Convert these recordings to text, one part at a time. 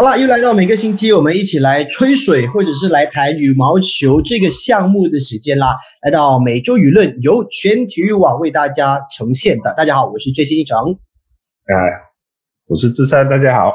好了，又来到每个星期我们一起来吹水或者是来谈羽毛球这个项目的时间啦。来到每周舆论由全体育网为大家呈现的。大家好，我是最新一成。哎，我是志山，大家好。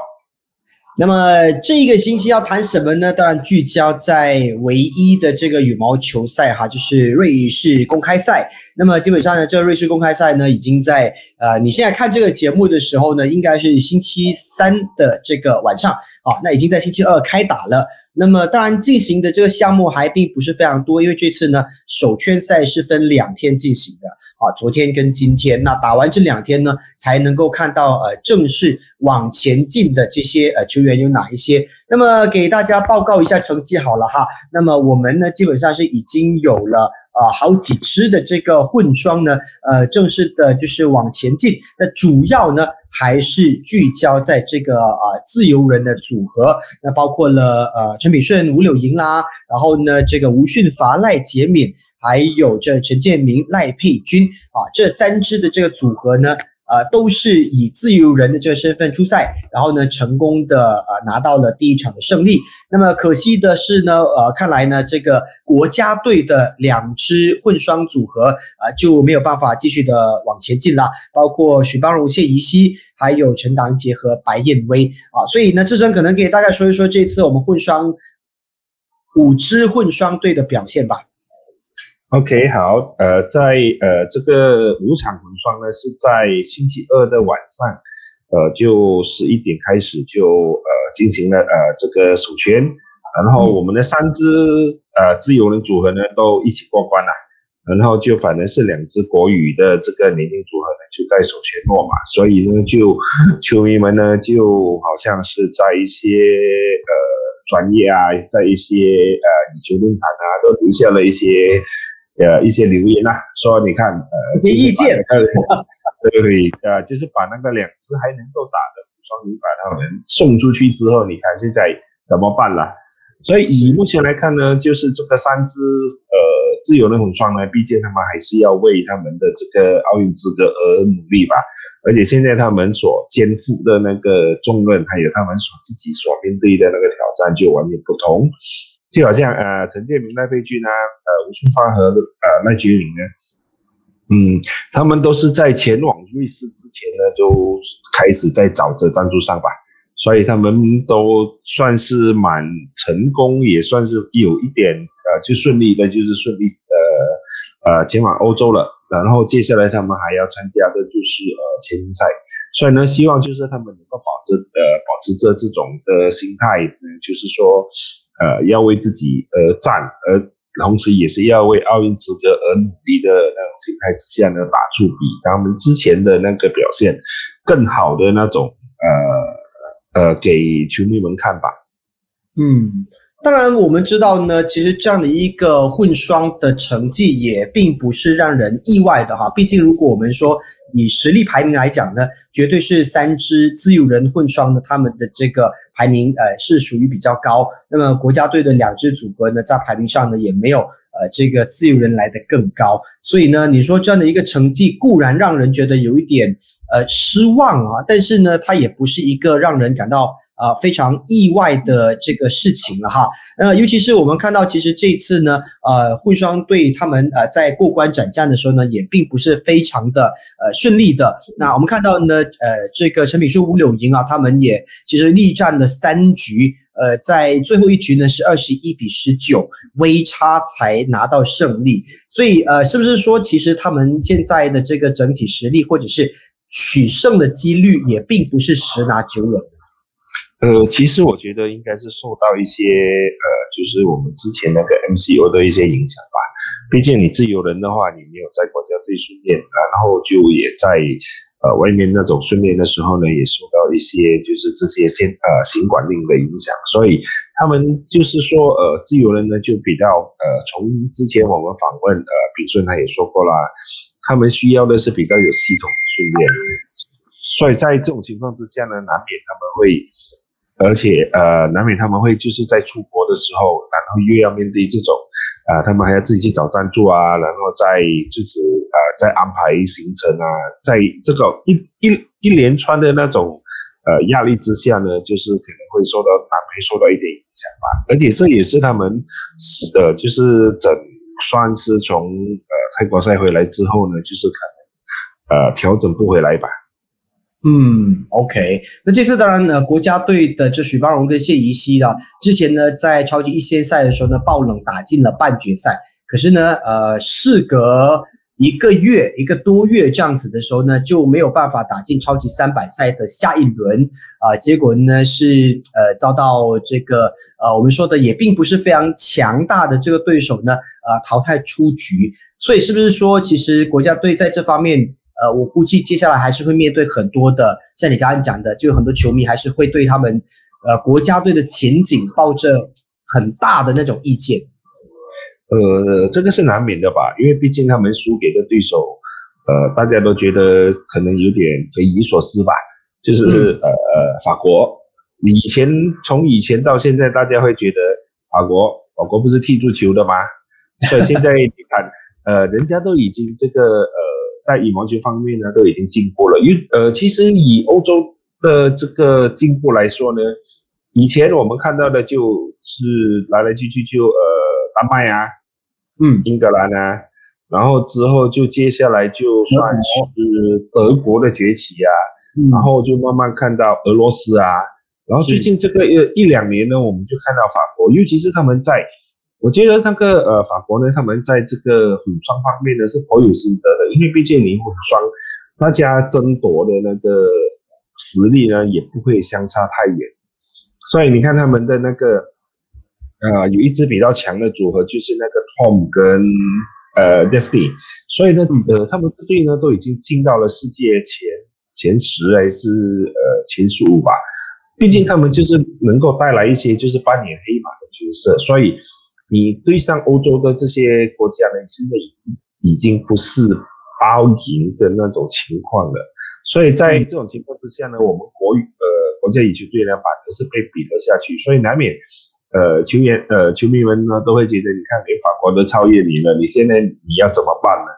那么这一个星期要谈什么呢？当然聚焦在唯一的这个羽毛球赛哈，就是瑞士公开赛。那么基本上呢，这个瑞士公开赛呢，已经在呃，你现在看这个节目的时候呢，应该是星期三的这个晚上啊，那已经在星期二开打了。那么当然进行的这个项目还并不是非常多，因为这次呢首圈赛是分两天进行的啊，昨天跟今天，那打完这两天呢才能够看到呃正式往前进的这些呃球员有哪一些。那么给大家报告一下成绩好了哈，那么我们呢基本上是已经有了。啊，好几支的这个混双呢，呃，正式的就是往前进。那主要呢还是聚焦在这个啊自由人的组合，那包括了呃陈炳顺、吴柳莹啦，然后呢这个吴训伐、赖洁敏，还有这陈建明、赖佩君啊，这三支的这个组合呢。呃，都是以自由人的这个身份出赛，然后呢，成功的呃拿到了第一场的胜利。那么可惜的是呢，呃，看来呢，这个国家队的两支混双组合啊就没有办法继续的往前进了，包括许邦荣、谢怡希，还有陈党杰和白燕威啊。所以呢，志生可能可以大概说一说这次我们混双五支混双队的表现吧。OK，好，呃，在呃这个五场混双呢，是在星期二的晚上，呃，就十一点开始就呃进行了呃这个首圈，然后我们的三支呃自由人组合呢都一起过关了，然后就反正是两支国语的这个年龄组合呢就在首圈落嘛，所以呢就 球迷们呢就好像是在一些呃专业啊，在一些呃羽球论坛啊都留下了一些。呃，一些留言呐，说你看，呃，一些意见，对对，呃，就是把那个两只还能够打的双鱼把他们送出去之后，你看现在怎么办了？所以以目前来看呢，就是这个三只呃自由的混双呢，毕竟他们还是要为他们的这个奥运资格而努力吧。而且现在他们所肩负的那个重任，还有他们所自己所面对的那个挑战，就完全不同。就好像呃陈建明、赖佩君啊，呃吴俊发和呃赖洁玲呢，嗯，他们都是在前往瑞士之前呢，就开始在找着赞助商吧，所以他们都算是蛮成功，也算是有一点呃就顺利的，就是顺利呃呃前往欧洲了，然后接下来他们还要参加的就是呃全英赛，所以呢，希望就是他们能够保持呃保持着这种的心态，嗯，就是说。呃，要为自己而战，而同时也是要为奥运资格而努力的那种心态之下呢，打出比他们之前的那个表现更好的那种呃呃给球迷们看吧。嗯。当然，我们知道呢，其实这样的一个混双的成绩也并不是让人意外的哈。毕竟，如果我们说以实力排名来讲呢，绝对是三支自由人混双的他们的这个排名呃是属于比较高。那么国家队的两支组合呢，在排名上呢也没有呃这个自由人来的更高。所以呢，你说这样的一个成绩固然让人觉得有一点呃失望啊，但是呢，它也不是一个让人感到。啊，非常意外的这个事情了哈。那尤其是我们看到，其实这次呢，呃，混双队他们呃在过关斩将的时候呢，也并不是非常的呃顺利的。那我们看到呢，呃，这个陈炳书、吴柳莹啊，他们也其实力战了三局，呃，在最后一局呢是二十一比十九，微差才拿到胜利。所以呃，是不是说其实他们现在的这个整体实力或者是取胜的几率也并不是十拿九稳？呃，其实我觉得应该是受到一些呃，就是我们之前那个 MCO 的一些影响吧。毕竟你自由人的话，你没有在国家队训练，然后就也在呃外面那种训练的时候呢，也受到一些就是这些先呃行管令的影响。所以他们就是说呃，自由人呢就比较呃，从之前我们访问呃炳顺他也说过啦，他们需要的是比较有系统的训练。所以在这种情况之下呢，难免他们会。而且呃，难免他们会就是在出国的时候，然后又要面对这种，啊，他们还要自己去找赞助啊，然后再就是呃，再安排行程啊，在这个一一一连串的那种呃压力之下呢，就是可能会受到难免受到一点影响吧。而且这也是他们呃，就是整算是从呃泰国赛回来之后呢，就是可能呃调整不回来吧。嗯，OK，那这次当然呢，国家队的这许邦荣跟谢怡希啊，之前呢在超级一线赛的时候呢，爆冷打进了半决赛。可是呢，呃，事隔一个月一个多月这样子的时候呢，就没有办法打进超级三百赛的下一轮啊。结果呢是呃遭到这个呃我们说的也并不是非常强大的这个对手呢呃淘汰出局。所以是不是说，其实国家队在这方面？呃，我估计接下来还是会面对很多的，像你刚刚讲的，就很多球迷还是会对他们，呃，国家队的前景抱着很大的那种意见。呃，这个是难免的吧，因为毕竟他们输给的对手，呃，大家都觉得可能有点匪夷所思吧。就是呃呃，法国，你以前从以前到现在，大家会觉得法国，法国不是踢足球的吗？所以现在你看，呃，人家都已经这个呃。在羽毛球方面呢，都已经进步了。因呃，其实以欧洲的这个进步来说呢，以前我们看到的就是来来去去就呃丹麦啊，嗯，英格兰啊，然后之后就接下来就算是德国的崛起啊，然后就慢慢看到俄罗斯啊，然后最近这个一一两年呢，我们就看到法国，尤其是他们在。我觉得那个呃，法国呢，他们在这个混双方面呢是颇有心得的，因为毕竟你混双，大家争夺的那个实力呢也不会相差太远，所以你看他们的那个呃，有一支比较强的组合就是那个 Tom 跟呃 Daphne，所以呢呃，他们这队呢都已经进到了世界前前十还是呃前十五吧，毕竟他们就是能够带来一些就是扮演黑马的角色，所以。你对上欧洲的这些国家呢，现在已经不是包赢的那种情况了。所以在这种情况之下呢，我们国呃国家羽球队呢，反而是被比了下去。所以难免呃球员呃球迷们呢都会觉得，你看连法国都超越你了，你现在你要怎么办呢？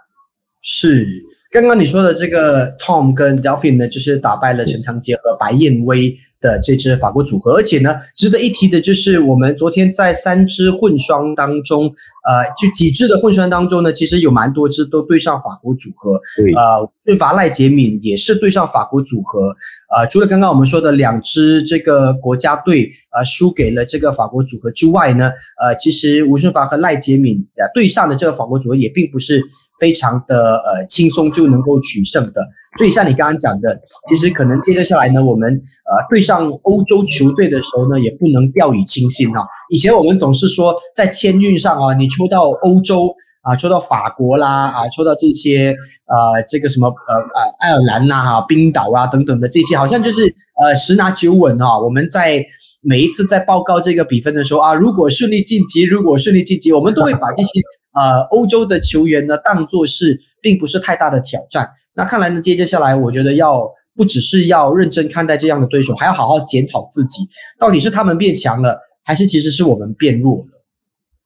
是。刚刚你说的这个 Tom 跟 Delphine 呢，就是打败了陈唐杰和白燕威的这支法国组合，而且呢，值得一提的就是我们昨天在三支混双当中，呃，就几支的混双当中呢，其实有蛮多支都对上法国组合，对，呃，对法赖杰敏也是对上法国组合，呃，除了刚刚我们说的两支这个国家队呃输给了这个法国组合之外呢，呃，其实吴顺发和赖杰敏呃对上的这个法国组合也并不是。非常的呃轻松就能够取胜的，所以像你刚刚讲的，其实可能接着下来呢，我们呃对上欧洲球队的时候呢，也不能掉以轻心哈。以前我们总是说在签运上啊，你抽到欧洲啊，抽到法国啦啊，抽到这些呃这个什么呃呃爱尔兰呐哈，冰岛啊等等的这些，好像就是呃十拿九稳啊。我们在每一次在报告这个比分的时候啊，如果顺利晋级，如果顺利晋级，我们都会把这些。呃，欧洲的球员呢，当做是并不是太大的挑战。那看来呢，接接下来，我觉得要不只是要认真看待这样的对手，还要好好检讨自己，到底是他们变强了，还是其实是我们变弱了？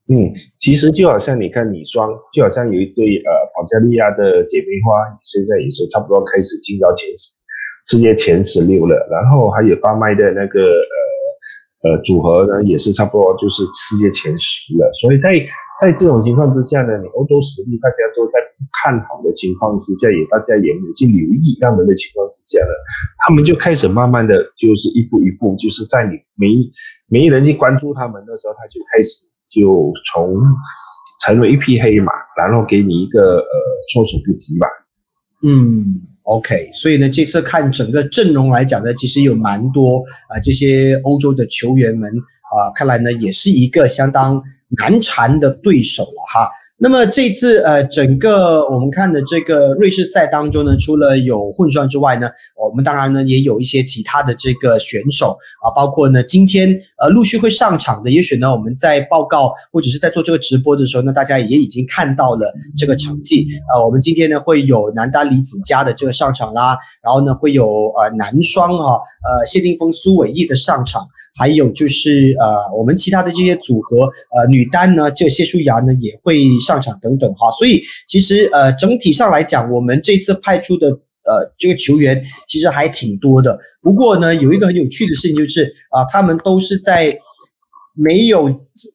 嗯，其实就好像你看女双，就好像有一对呃保加利亚的姐妹花，现在也是差不多开始进到前十，世界前十六了。然后还有丹麦的那个呃呃组合呢，也是差不多就是世界前十了。所以在在这种情况之下呢，你欧洲实力大家都在看好的情况之下，也大家也有去留意他们的情况之下呢，他们就开始慢慢的就是一步一步，就是在你没没人去关注他们的时候，他就开始就从成为一匹黑马，然后给你一个呃措手不及吧。嗯，OK，所以呢，这次看整个阵容来讲呢，其实有蛮多啊这些欧洲的球员们啊，看来呢也是一个相当。难缠的对手了哈。那么这次呃，整个我们看的这个瑞士赛当中呢，除了有混双之外呢，我们当然呢也有一些其他的这个选手啊，包括呢今天呃陆续会上场的，也许呢我们在报告或者是在做这个直播的时候呢，大家也已经看到了这个成绩啊。我们今天呢会有男单李子嘉的这个上场啦，然后呢会有呃男双哈呃谢定峰苏伟毅的上场，还有就是呃我们其他的这些组合呃女单呢，这个谢淑雅呢也会。上场等等哈，所以其实呃整体上来讲，我们这次派出的呃这个球员其实还挺多的。不过呢，有一个很有趣的事情就是啊，他们都是在没有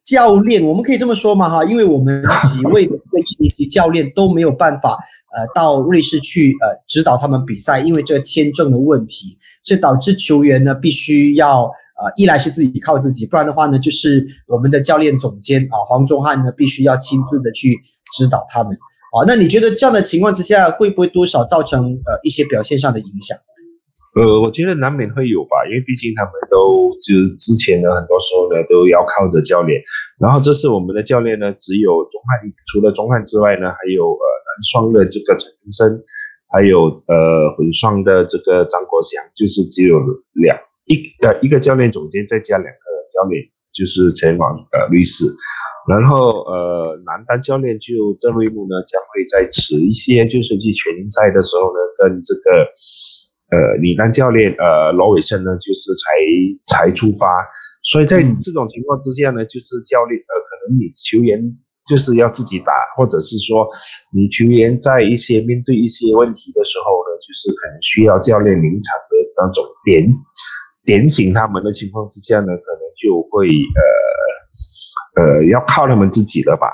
教练，我们可以这么说嘛哈，因为我们几位的一年级教练都没有办法呃到瑞士去呃指导他们比赛，因为这个签证的问题，所以导致球员呢必须要。啊，一来是自己靠自己，不然的话呢，就是我们的教练总监啊，黄忠汉呢，必须要亲自的去指导他们。啊，那你觉得这样的情况之下，会不会多少造成呃一些表现上的影响？呃，我觉得难免会有吧，因为毕竟他们都就是之前呢，很多时候呢都要靠着教练。然后这次我们的教练呢，只有钟汉，除了钟汉之外呢，还有呃男双的这个陈云生，还有呃混双的这个张国祥，就是只有两。一呃一个教练总监再加两个教练，就是前往呃律师，然后呃男单教练就郑瑞木呢将会在迟一些，就是去全英赛的时候呢，跟这个呃女单教练呃罗伟胜呢就是才才出发，所以在这种情况之下呢，就是教练呃可能你球员就是要自己打，或者是说你球员在一些面对一些问题的时候呢，就是可能需要教练临场的那种点。点醒他们的情况之下呢，可能就会呃呃要靠他们自己了吧。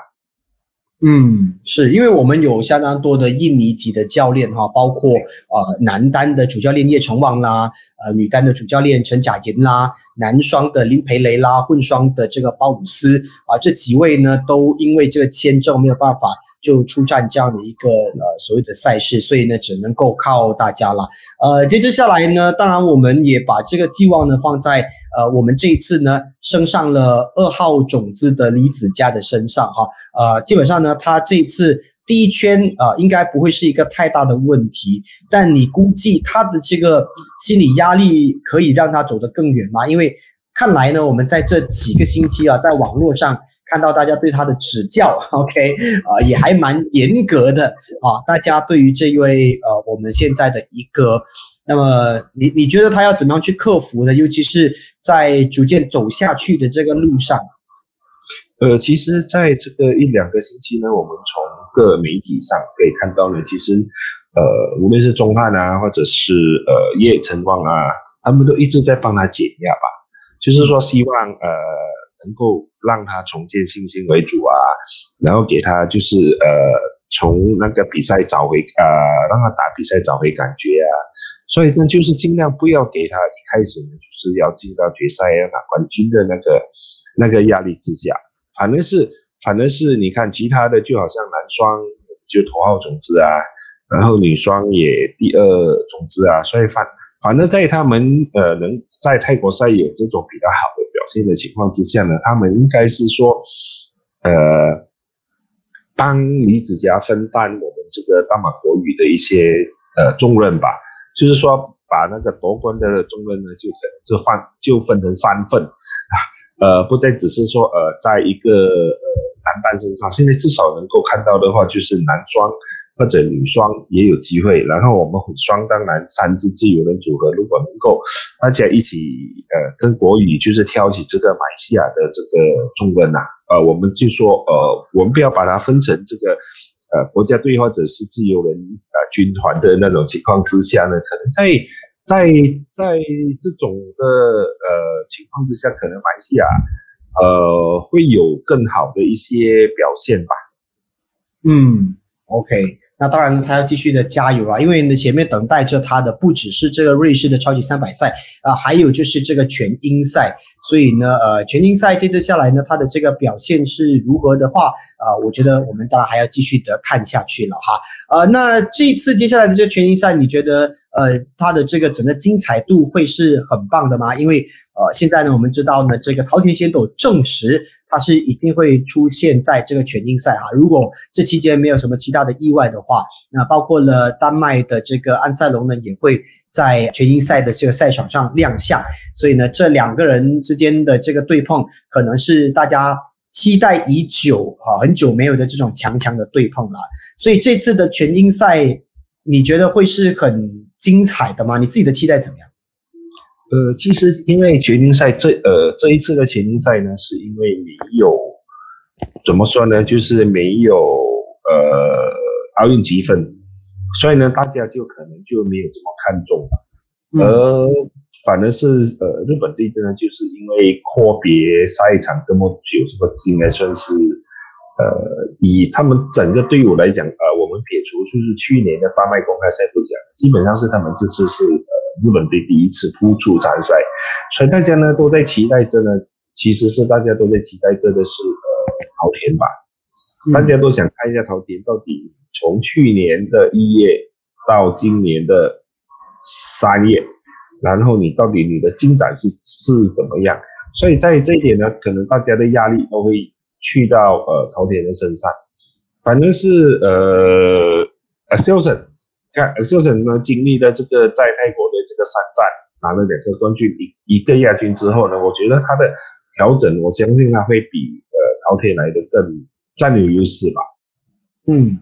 嗯，是因为我们有相当多的印尼籍的教练哈，包括呃男单的主教练叶成旺啦，呃女单的主教练陈贾莹啦，男双的林培雷啦，混双的这个鲍鲁斯啊，这几位呢都因为这个签证没有办法。就出战这样的一个呃所谓的赛事，所以呢只能够靠大家了。呃，接着下来呢，当然我们也把这个寄望呢放在呃我们这一次呢升上了二号种子的李子嘉的身上哈。呃，基本上呢他这一次第一圈啊应该不会是一个太大的问题，但你估计他的这个心理压力可以让他走得更远吗？因为看来呢我们在这几个星期啊在网络上。看到大家对他的指教，OK，啊，也还蛮严格的啊。大家对于这一位呃，我们现在的一个，那么你你觉得他要怎么样去克服呢？尤其是在逐渐走下去的这个路上。呃，其实在这个一两个星期呢，我们从各媒体上可以看到呢，其实呃，无论是钟汉啊，或者是呃叶晨光啊，他们都一直在帮他减压吧，就是说希望呃。能够让他重建信心为主啊，然后给他就是呃从那个比赛找回呃让他打比赛找回感觉啊，所以呢就是尽量不要给他一开始呢就是要进到决赛要拿冠军的那个那个压力之下，反正是反正是你看其他的就好像男双就头号种子啊，然后女双也第二种子啊，所以反反正在他们呃能在泰国赛有这种比较好的。表现的情况之下呢，他们应该是说，呃，帮李子嘉分担我们这个大马国语的一些呃重任吧。就是说，把那个夺冠的重任呢，就可就分就分成三份，呃，不再只是说呃，在一个呃男单身上，现在至少能够看到的话，就是男双。或者女双也有机会，然后我们混双当然三支自由人组合，如果能够大家一起呃跟国羽就是挑起这个马来西亚的这个重任呐，呃我们就说呃我们不要把它分成这个呃国家队或者是自由人呃军团的那种情况之下呢，可能在在在这种的呃情况之下，可能马来西亚呃会有更好的一些表现吧。嗯，OK。那当然呢，他要继续的加油啊，因为呢，前面等待着他的不只是这个瑞士的超级三百赛啊，还有就是这个全英赛。所以呢，呃，全英赛接着下来呢，他的这个表现是如何的话，啊，我觉得我们当然还要继续的看下去了哈。呃，那这一次接下来的这个全英赛，你觉得呃，他的这个整个精彩度会是很棒的吗？因为呃，现在呢，我们知道呢，这个桃田贤斗证实。他是一定会出现在这个全英赛哈，如果这期间没有什么其他的意外的话，那包括了丹麦的这个安塞龙呢，也会在全英赛的这个赛场上亮相。所以呢，这两个人之间的这个对碰，可能是大家期待已久啊，很久没有的这种强强的对碰了。所以这次的全英赛，你觉得会是很精彩的吗？你自己的期待怎么样？呃，其实因为全英赛这呃这一次的全英赛呢，是因为没有怎么说呢，就是没有呃奥运积分，所以呢，大家就可能就没有这么看重了，而反而是呃，日本这边呢，就是因为阔别赛场这么久，这个应该算是呃，以他们整个队伍来讲，呃，我们撇除就是去年的丹麦公开赛不讲，基本上是他们这次是呃日本队第一次复出参赛，所以大家呢都在期待着呢，其实是大家都在期待着的是呃桃田吧，大家都想看一下桃田到底。从去年的一月到今年的三月，然后你到底你的进展是是怎么样？所以在这一点呢，可能大家的压力都会去到呃桃田的身上。反正是呃 a s i l s o n 看 a s i l s o n 呢经历了这个在泰国这个三战，拿了两个冠军，一一个亚军之后呢，我觉得他的调整，我相信他会比呃陶田来的更占有优势吧。嗯。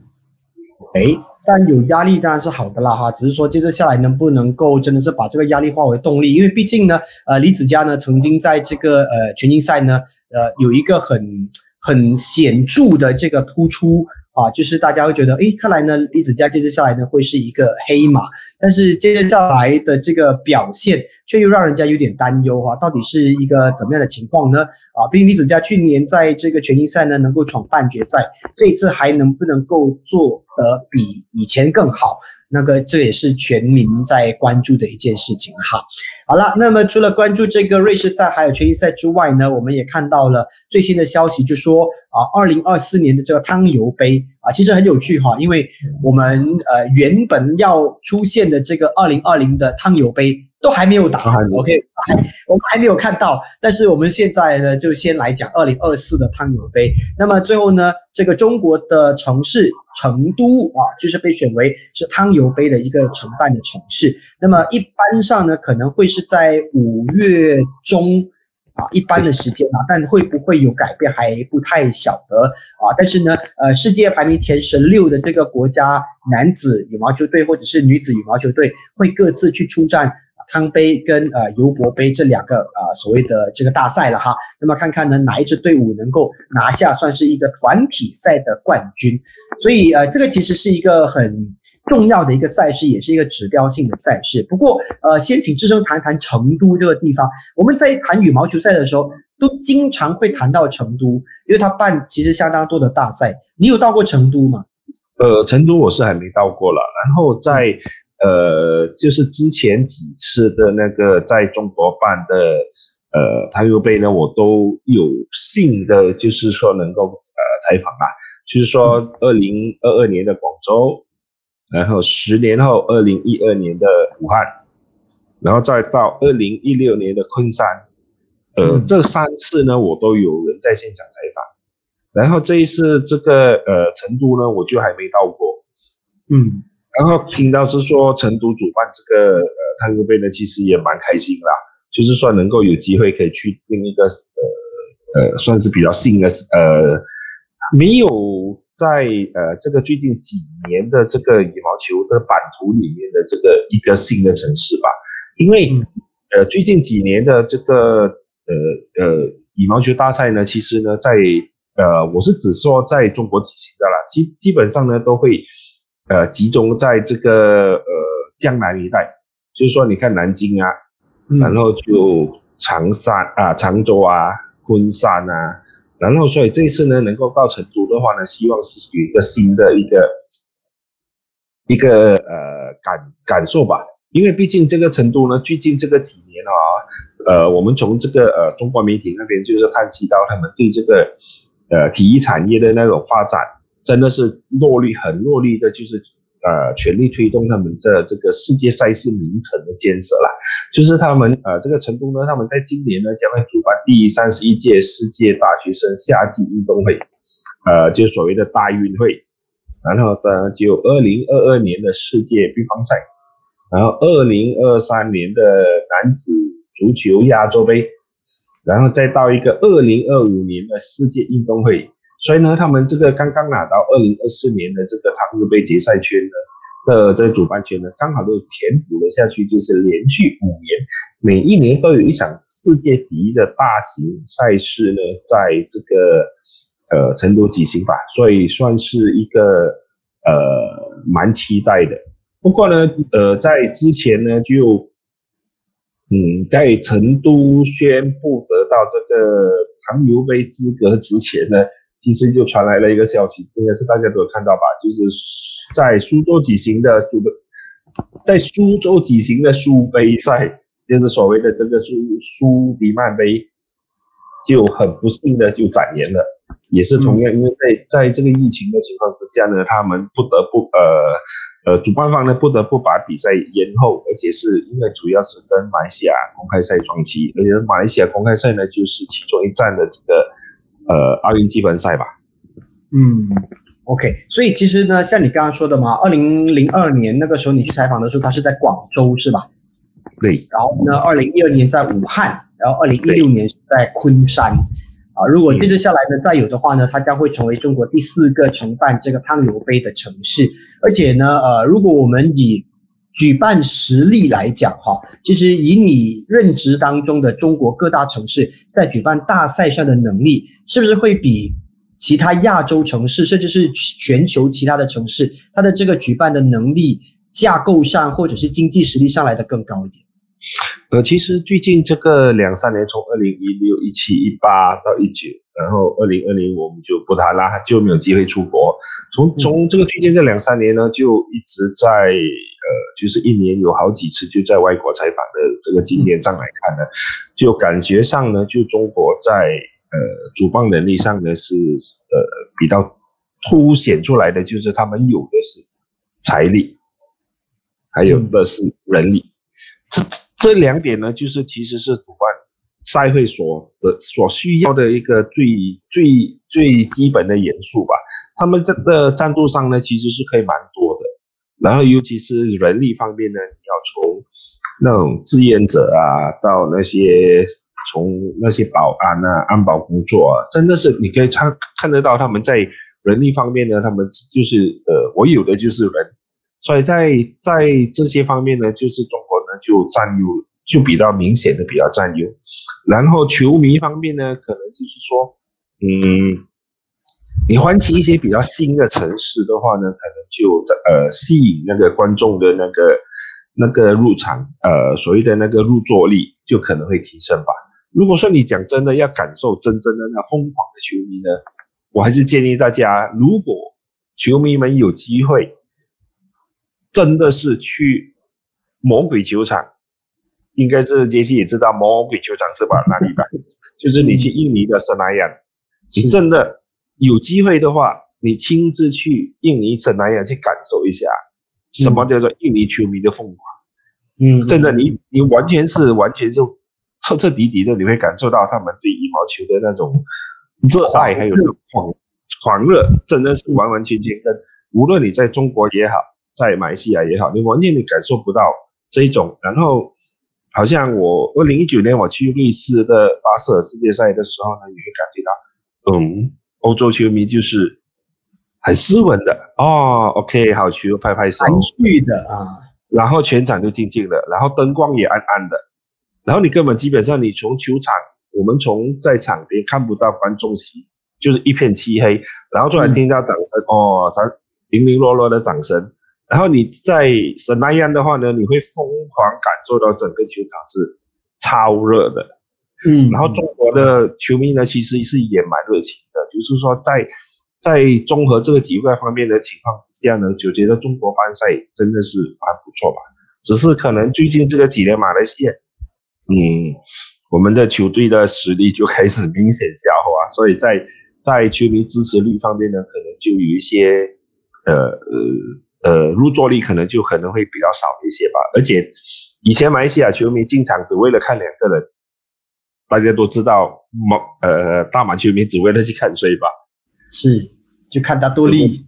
哎，但有压力当然是好的啦哈，只是说接着下来能不能够真的是把这个压力化为动力？因为毕竟呢，呃，李子嘉呢曾经在这个呃全英赛呢，呃，有一个很很显著的这个突出。啊，就是大家会觉得，哎，看来呢，李子嘉接着下来呢会是一个黑马，但是接着下来的这个表现却又让人家有点担忧哈，到底是一个怎么样的情况呢？啊，毕竟李子嘉去年在这个全英赛呢能够闯半决赛，这次还能不能够做得比以前更好？那个这也是全民在关注的一件事情哈。好了，那么除了关注这个瑞士赛还有全英赛之外呢，我们也看到了最新的消息，就说啊，二零二四年的这个汤尤杯啊，其实很有趣哈，因为我们呃原本要出现的这个二零二零的汤尤杯。都还没有打，OK，我们还没有看到。但是我们现在呢，就先来讲二零二四的汤尤杯。那么最后呢，这个中国的城市成都啊，就是被选为是汤尤杯的一个承办的城市。那么一般上呢，可能会是在五月中啊，一般的时间啊，但会不会有改变还不太晓得啊。但是呢，呃，世界排名前十六的这个国家男子羽毛球队或者是女子羽毛球队会各自去出战。汤杯跟呃尤伯杯这两个呃所谓的这个大赛了哈，那么看看呢哪一支队伍能够拿下算是一个团体赛的冠军，所以呃这个其实是一个很重要的一个赛事，也是一个指标性的赛事。不过呃先请志生谈谈成都这个地方，我们在谈羽毛球赛的时候都经常会谈到成都，因为它办其实相当多的大赛。你有到过成都吗？呃，成都我是还没到过了，然后在。呃，就是之前几次的那个在中国办的呃台球杯呢，我都有幸的，就是说能够呃采访啊，就是说二零二二年的广州，然后十年后二零一二年的武汉，然后再到二零一六年的昆山，呃，这三次呢，我都有人在现场采访，然后这一次这个呃成都呢，我就还没到过，嗯。然后听到是说成都主办这个呃汤尤杯呢，其实也蛮开心啦，就是说能够有机会可以去另一个呃呃算是比较新的呃没有在呃这个最近几年的这个羽毛球的版图里面的这个一个新的城市吧，因为呃最近几年的这个呃呃羽毛球大赛呢，其实呢在呃我是只说在中国举行的啦，基基本上呢都会。呃，集中在这个呃江南一带，就是说，你看南京啊，然后就长沙啊、常州啊、昆山啊，然后所以这次呢，能够到成都的话呢，希望是有一个新的一个一个呃感感受吧，因为毕竟这个成都呢，最近这个几年啊，呃，我们从这个呃中国媒体那边就是看悉到他们对这个呃体育产业的那种发展。真的是落力很落力的，就是呃全力推动他们的这个世界赛事名城的建设啦。就是他们呃这个成都呢，他们在今年呢将会主办第三十一届世界大学生夏季运动会，呃就所谓的大运会。然后呢就二零二二年的世界乒乓赛，然后二零二三年的男子足球亚洲杯，然后再到一个二零二五年的世界运动会。所以呢，他们这个刚刚拿到二零二四年的这个汤尤杯决赛圈的的这个主办权呢，刚好都填补了下去，就是连续五年，每一年都有一场世界级的大型赛事呢，在这个呃成都举行吧，所以算是一个呃蛮期待的。不过呢，呃，在之前呢，就嗯，在成都宣布得到这个糖牛杯资格之前呢，其实就传来了一个消息，应该是大家都有看到吧，就是在苏州举行的苏的，在苏州举行的苏杯赛，就是所谓的这个苏苏迪曼杯，就很不幸的就展延了。也是同样，因为在在这个疫情的情况之下呢，他们不得不呃呃，主办方呢不得不把比赛延后，而且是因为主要是跟马来西亚公开赛撞期，而且马来西亚公开赛呢就是其中一站的这个呃奥运积分赛吧。嗯，OK，所以其实呢，像你刚刚说的嘛，二零零二年那个时候你去采访的时候，他是在广州是吧？对。然后呢，二零一二年在武汉，然后二零一六年是在昆山。啊，如果接着下来呢，再有的话呢，它将会成为中国第四个承办这个汤尤杯的城市。而且呢，呃，如果我们以举办实力来讲，哈，其实以你任职当中的中国各大城市在举办大赛上的能力，是不是会比其他亚洲城市，甚至是全球其他的城市，它的这个举办的能力架构上，或者是经济实力上来的更高一点？呃，其实最近这个两三年，从二零一六、一七、一八到一九，然后二零二零我们就不谈啦，就没有机会出国。从从这个最近这两三年呢，就一直在呃，就是一年有好几次就在外国采访的这个经验上来看呢，就感觉上呢，就中国在呃主办能力上呢是呃比较凸显出来的，就是他们有的是财力，还有的是人力。这这两点呢，就是其实是主办赛会所的所需要的一个最最最基本的元素吧。他们这个赞助商呢，其实是可以蛮多的。然后尤其是人力方面呢，你要从那种志愿者啊，到那些从那些保安啊、安保工作啊，真的是你可以看看得到他们在人力方面呢，他们就是呃，我有的就是人，所以在在这些方面呢，就是中。就占优，就比较明显的比较占优。然后球迷方面呢，可能就是说，嗯，你欢起一些比较新的城市的话呢，可能就呃吸引那个观众的那个那个入场，呃所谓的那个入座力就可能会提升吧。如果说你讲真的要感受真正的那疯狂的球迷呢，我还是建议大家，如果球迷们有机会，真的是去。魔鬼球场，应该是杰西也知道魔鬼球场是吧？哪里吧？就是你去印尼的圣莱亚，你真的有机会的话，你亲自去印尼圣莱亚去感受一下，什么叫做印尼球迷的疯狂。嗯，真的，你你完全是完全是彻彻底底的，你会感受到他们对羽毛球的那种热爱，还有狂狂热，真的是完完全全跟无论你在中国也好，在马来西亚也好，你完全你感受不到。这一种，然后好像我二零一九年我去瑞士的巴塞尔世界赛的时候呢，你会感觉到，嗯，欧洲球迷就是很斯文的。哦，OK，好球，拍拍手，含蓄的啊，然后全场就静静的，然后灯光也暗暗的，然后你根本基本上你从球场，我们从在场边看不到观众席，就是一片漆黑，然后突然听到掌声，哦，三零零落落的掌声。然后你在是那样的话呢，你会疯狂感受到整个球场是超热的，嗯，然后中国的球迷呢，其实是也蛮热情的，就是说在在综合这个几个方面的情况之下呢，就觉得中国班赛真的是蛮不错吧。只是可能最近这个几年马来西亚，嗯，我们的球队的实力就开始明显下滑，所以在在球迷支持率方面呢，可能就有一些呃呃。呃，入座率可能就可能会比较少一些吧。而且以前马来西亚球迷进场只为了看两个人，大家都知道，马呃大马球迷只为了去看谁吧？是，就看他多利，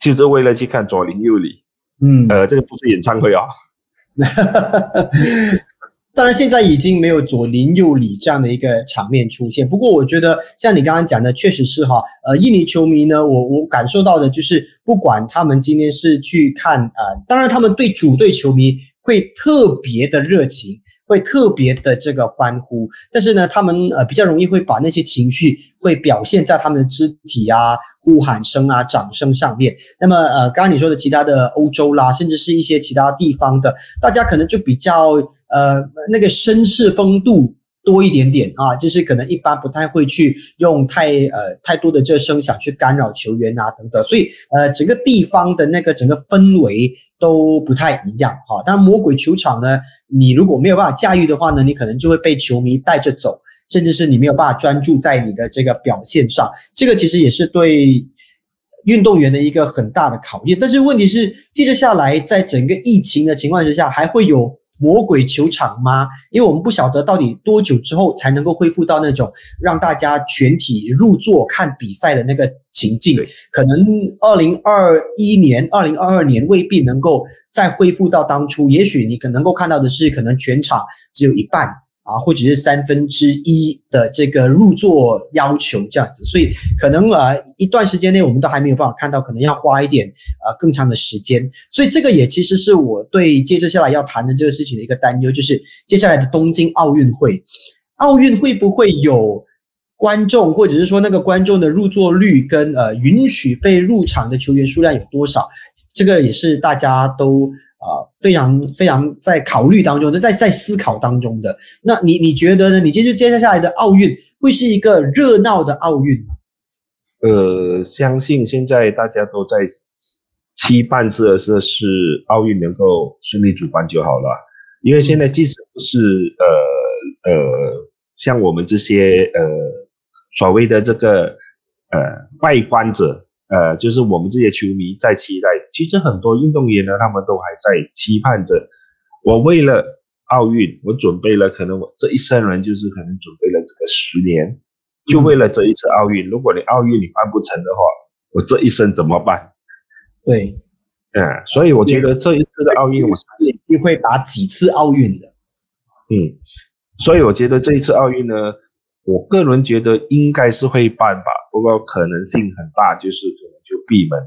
就是为了去看左邻右里。嗯，呃，这个不是演唱会啊。当然，现在已经没有左邻右里这样的一个场面出现。不过，我觉得像你刚刚讲的，确实是哈。呃，印尼球迷呢，我我感受到的就是，不管他们今天是去看，呃，当然他们对主队球迷会特别的热情，会特别的这个欢呼，但是呢，他们呃比较容易会把那些情绪会表现在他们的肢体啊、呼喊声啊、掌声上面。那么呃，刚刚你说的其他的欧洲啦，甚至是一些其他地方的，大家可能就比较呃那个绅士风度。多一点点啊，就是可能一般不太会去用太呃太多的这声响去干扰球员啊等等，所以呃整个地方的那个整个氛围都不太一样哈。当然魔鬼球场呢，你如果没有办法驾驭的话呢，你可能就会被球迷带着走，甚至是你没有办法专注在你的这个表现上。这个其实也是对运动员的一个很大的考验。但是问题是，接着下来在整个疫情的情况之下，还会有。魔鬼球场吗？因为我们不晓得到底多久之后才能够恢复到那种让大家全体入座看比赛的那个情境。可能二零二一年、二零二二年未必能够再恢复到当初。也许你可能够看到的是，可能全场只有一半。啊，或者是三分之一的这个入座要求这样子，所以可能啊一段时间内我们都还没有办法看到，可能要花一点啊更长的时间。所以这个也其实是我对接着下来要谈的这个事情的一个担忧，就是接下来的东京奥运会，奥运会不会有观众，或者是说那个观众的入座率跟呃允许被入场的球员数量有多少，这个也是大家都。啊，非常非常在考虑当中，在在思考当中的。那你你觉得呢？你接着接下来的奥运会是一个热闹的奥运吗？呃，相信现在大家都在期盼着是是奥运能够顺利主办就好了。因为现在即使不是呃呃，像我们这些呃所谓的这个呃外观者。呃，就是我们这些球迷在期待，其实很多运动员呢，他们都还在期盼着。我为了奥运，我准备了，可能我这一生人就是可能准备了这个十年，就为了这一次奥运。如果你奥运你办不成的话，我这一生怎么办？对，嗯，所以我觉得这一次的奥运，我相信机会打几次奥运的。嗯，所以我觉得这一次奥运呢。我个人觉得应该是会办吧，不过可能性很大，就是可能就闭门，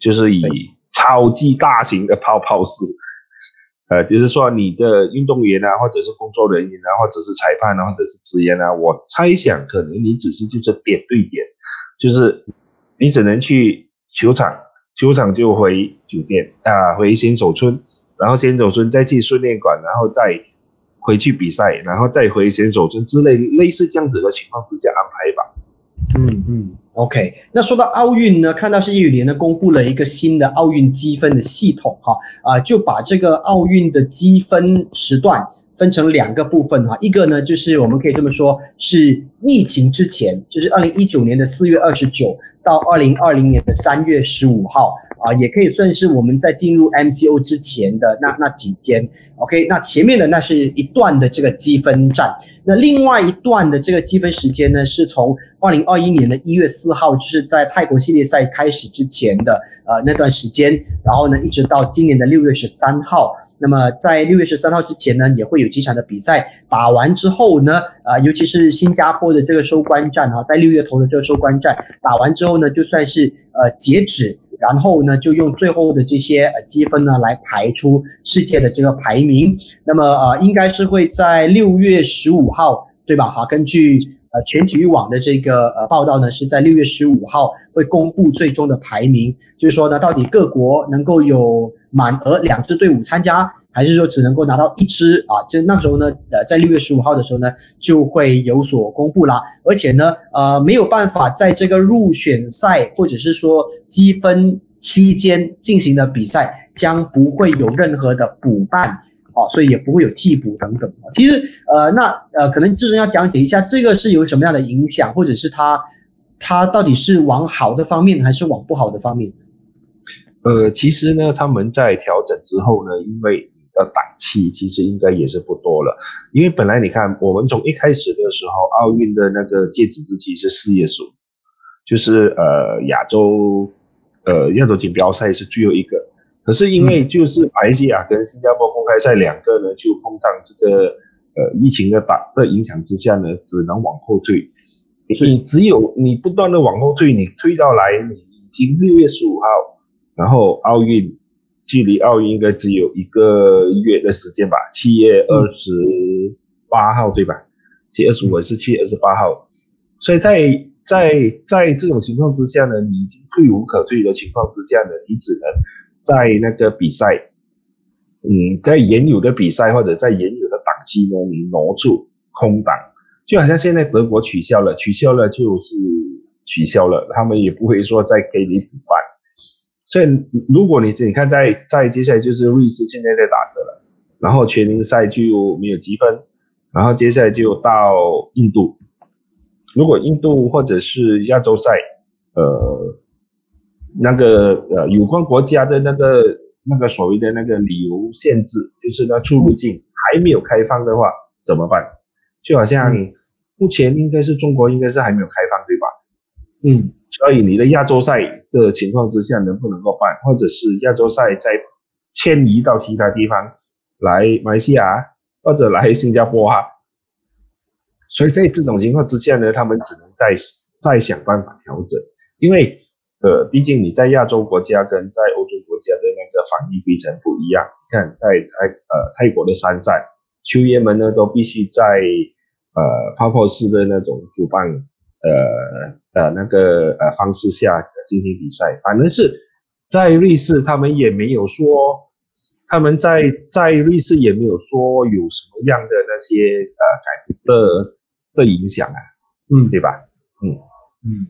就是以超级大型的泡泡式，呃，就是说你的运动员啊，或者是工作人员啊，或者是裁判啊，或者是职员啊，我猜想可能你只是就是点对点，就是你只能去球场，球场就回酒店啊，回先手村，然后先手村再去训练馆，然后再。回去比赛，然后再回选手村之类类似这样子的情况之下安排吧。嗯嗯，OK。那说到奥运呢，看到是羽联呢公布了一个新的奥运积分的系统哈啊，就把这个奥运的积分时段分成两个部分哈，一个呢就是我们可以这么说，是疫情之前，就是二零一九年的四月二十九到二零二零年的三月十五号。啊，也可以算是我们在进入 MGO 之前的那那几天，OK，那前面的那是一段的这个积分战，那另外一段的这个积分时间呢，是从二零二一年的一月四号，就是在泰国系列赛开始之前的呃那段时间，然后呢一直到今年的六月十三号，那么在六月十三号之前呢，也会有几场的比赛打完之后呢，啊，尤其是新加坡的这个收官战哈，在六月头的这个收官战打完之后呢，就算是呃截止。然后呢，就用最后的这些呃积分呢来排出世界的这个排名。那么呃，应该是会在六月十五号，对吧？哈，根据呃全体育网的这个呃报道呢，是在六月十五号会公布最终的排名。就是说呢，到底各国能够有满额两支队伍参加。还是说只能够拿到一支啊？就那时候呢，呃，在六月十五号的时候呢，就会有所公布啦。而且呢，呃，没有办法在这个入选赛或者是说积分期间进行的比赛，将不会有任何的补办啊，所以也不会有替补等等。其实，呃，那呃，可能智深要讲解一下这个是有什么样的影响，或者是它它到底是往好的方面还是往不好的方面？呃，其实呢，他们在调整之后呢，因为的档期其实应该也是不多了，因为本来你看，我们从一开始的时候，奥运的那个截止日期是四月十五，就是呃亚洲呃亚洲锦标赛是最后一个，可是因为就是马来西亚跟新加坡公开赛两个呢，就碰上这个呃疫情的打的影响之下呢，只能往后退。你只有你不断的往后退，你退到来你已经六月十五号，然后奥运。距离奥运应该只有一个月的时间吧，七月二十八号对吧？七月二十五还是七月二十八号，所以在在在这种情况之下呢，你已经退无可退的情况之下呢，你只能在那个比赛，嗯，在原有的比赛或者在原有的档期呢，你挪出空档，就好像现在德国取消了，取消了就是取消了，他们也不会说再给你补办。所以如果你你看在在接下来就是瑞士现在在打折了，然后全英赛就没有积分，然后接下来就到印度。如果印度或者是亚洲赛，呃，那个呃有关国家的那个那个所谓的那个旅游限制，就是那出入境还没有开放的话，怎么办？就好像目前应该是中国应该是还没有开放，对吧？嗯，所以你的亚洲赛的情况之下能不能够办，或者是亚洲赛再迁移到其他地方来马来西亚或者来新加坡啊？所以在这种情况之下呢，他们只能再再想办法调整，因为呃，毕竟你在亚洲国家跟在欧洲国家的那个防疫规程不一样。你看，在泰呃泰国的山寨球员们呢，都必须在呃泡泡式的那种主办呃呃那个呃方式下进行比赛。反正是在瑞士，他们也没有说。他们在在瑞士也没有说有什么样的那些呃改的的影响啊，嗯，对吧？嗯嗯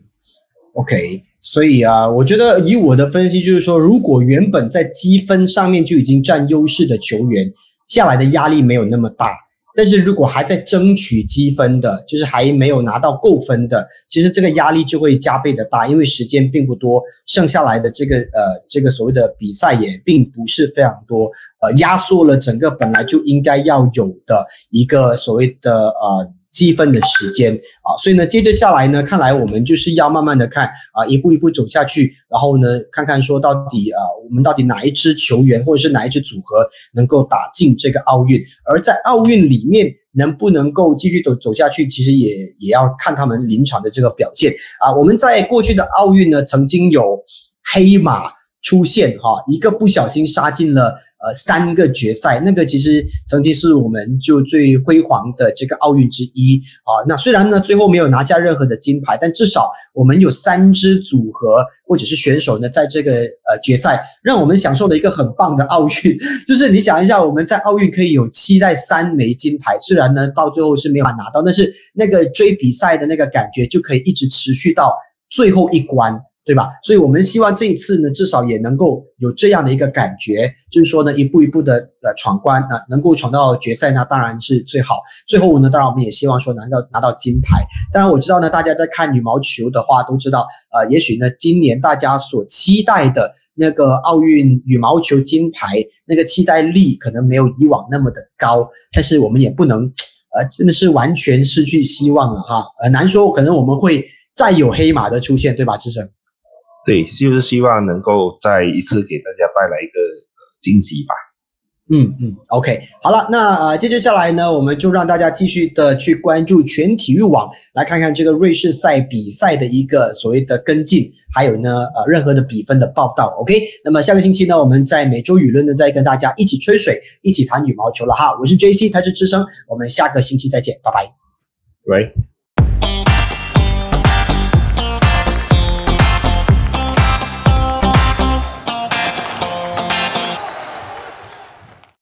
，OK，所以啊，我觉得以我的分析就是说，如果原本在积分上面就已经占优势的球员，下来的压力没有那么大。但是如果还在争取积分的，就是还没有拿到够分的，其实这个压力就会加倍的大，因为时间并不多，剩下来的这个呃这个所谓的比赛也并不是非常多，呃，压缩了整个本来就应该要有的一个所谓的呃。积分的时间啊，所以呢，接着下来呢，看来我们就是要慢慢的看啊，一步一步走下去，然后呢，看看说到底啊，我们到底哪一支球员或者是哪一支组合能够打进这个奥运，而在奥运里面能不能够继续走走下去，其实也也要看他们临场的这个表现啊。我们在过去的奥运呢，曾经有黑马。出现哈，一个不小心杀进了呃三个决赛，那个其实曾经是我们就最辉煌的这个奥运之一啊。那虽然呢最后没有拿下任何的金牌，但至少我们有三支组合或者是选手呢，在这个呃决赛让我们享受了一个很棒的奥运。就是你想一下，我们在奥运可以有期待三枚金牌，虽然呢到最后是没有拿到，但是那个追比赛的那个感觉就可以一直持续到最后一关。对吧？所以我们希望这一次呢，至少也能够有这样的一个感觉，就是说呢，一步一步的呃闯关啊，能够闯到决赛，那当然是最好。最后呢，当然我们也希望说拿到拿到金牌。当然我知道呢，大家在看羽毛球的话都知道，呃，也许呢，今年大家所期待的那个奥运羽毛球金牌那个期待力可能没有以往那么的高，但是我们也不能呃真的是完全失去希望了哈。呃，难说，可能我们会再有黑马的出现，对吧，志成？对，就是希望能够再一次给大家带来一个惊喜吧。嗯嗯，OK，好了，那呃，接着下来呢，我们就让大家继续的去关注全体育网，来看看这个瑞士赛比赛的一个所谓的跟进，还有呢呃任何的比分的报道。OK，那么下个星期呢，我们在每周舆论呢再跟大家一起吹水，一起谈羽毛球了哈。我是 JC，他是智生，我们下个星期再见，拜拜。喂。